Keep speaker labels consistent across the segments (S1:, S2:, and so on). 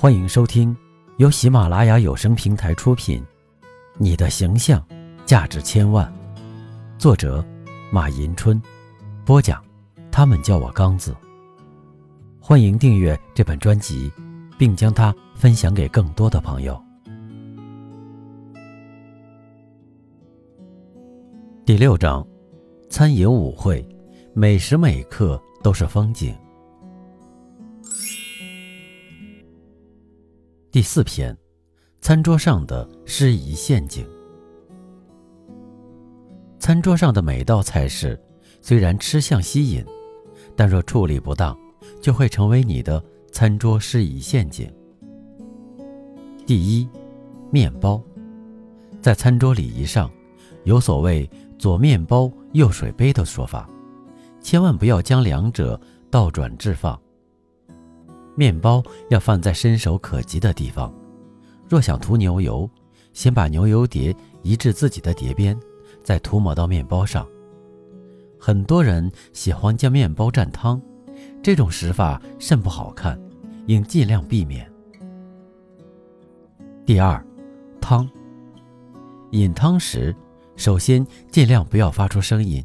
S1: 欢迎收听由喜马拉雅有声平台出品《你的形象价值千万》，作者马迎春，播讲他们叫我刚子。欢迎订阅这本专辑，并将它分享给更多的朋友。第六章：餐饮舞会，每时每刻都是风景。第四篇，餐桌上的失仪陷阱。餐桌上的每道菜式，虽然吃相吸引，但若处理不当，就会成为你的餐桌失仪陷阱。第一，面包，在餐桌礼仪上，有所谓“左面包，右水杯”的说法，千万不要将两者倒转置放。面包要放在伸手可及的地方。若想涂牛油，先把牛油碟移至自己的碟边，再涂抹到面包上。很多人喜欢将面包蘸汤，这种食法甚不好看，应尽量避免。第二，汤。饮汤时，首先尽量不要发出声音。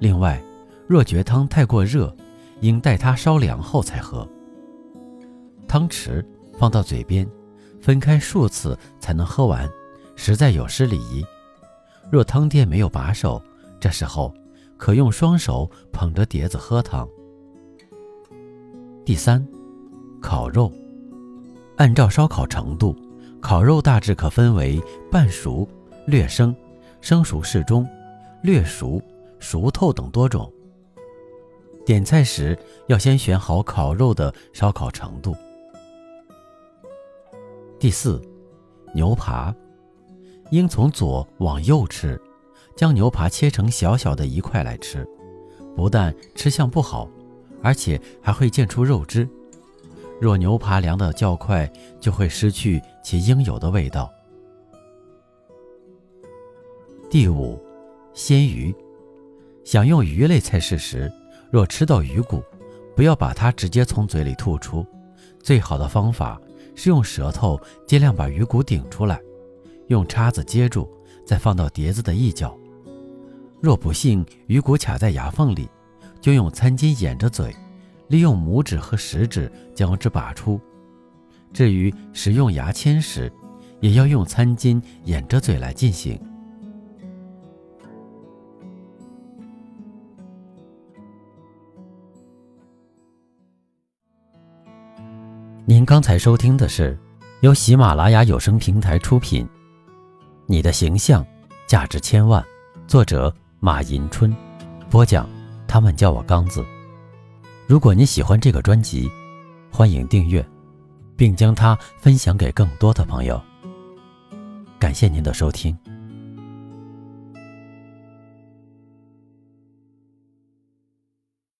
S1: 另外，若觉汤太过热，应待它稍凉后才喝。汤匙放到嘴边，分开数次才能喝完，实在有失礼仪。若汤店没有把手，这时候可用双手捧着碟子喝汤。第三，烤肉，按照烧烤程度，烤肉大致可分为半熟、略生、生熟适中、略熟、熟透等多种。点菜时要先选好烤肉的烧烤程度。第四，牛扒，应从左往右吃，将牛扒切成小小的一块来吃，不但吃相不好，而且还会溅出肉汁。若牛扒凉得较快，就会失去其应有的味道。第五，鲜鱼，享用鱼类菜式时，若吃到鱼骨，不要把它直接从嘴里吐出，最好的方法。是用舌头尽量把鱼骨顶出来，用叉子接住，再放到碟子的一角。若不幸鱼骨卡在牙缝里，就用餐巾掩着嘴，利用拇指和食指将之拔出。至于使用牙签时，也要用餐巾掩着嘴来进行。您刚才收听的是由喜马拉雅有声平台出品，《你的形象价值千万》，作者马迎春，播讲。他们叫我刚子。如果你喜欢这个专辑，欢迎订阅，并将它分享给更多的朋友。感谢您的收听。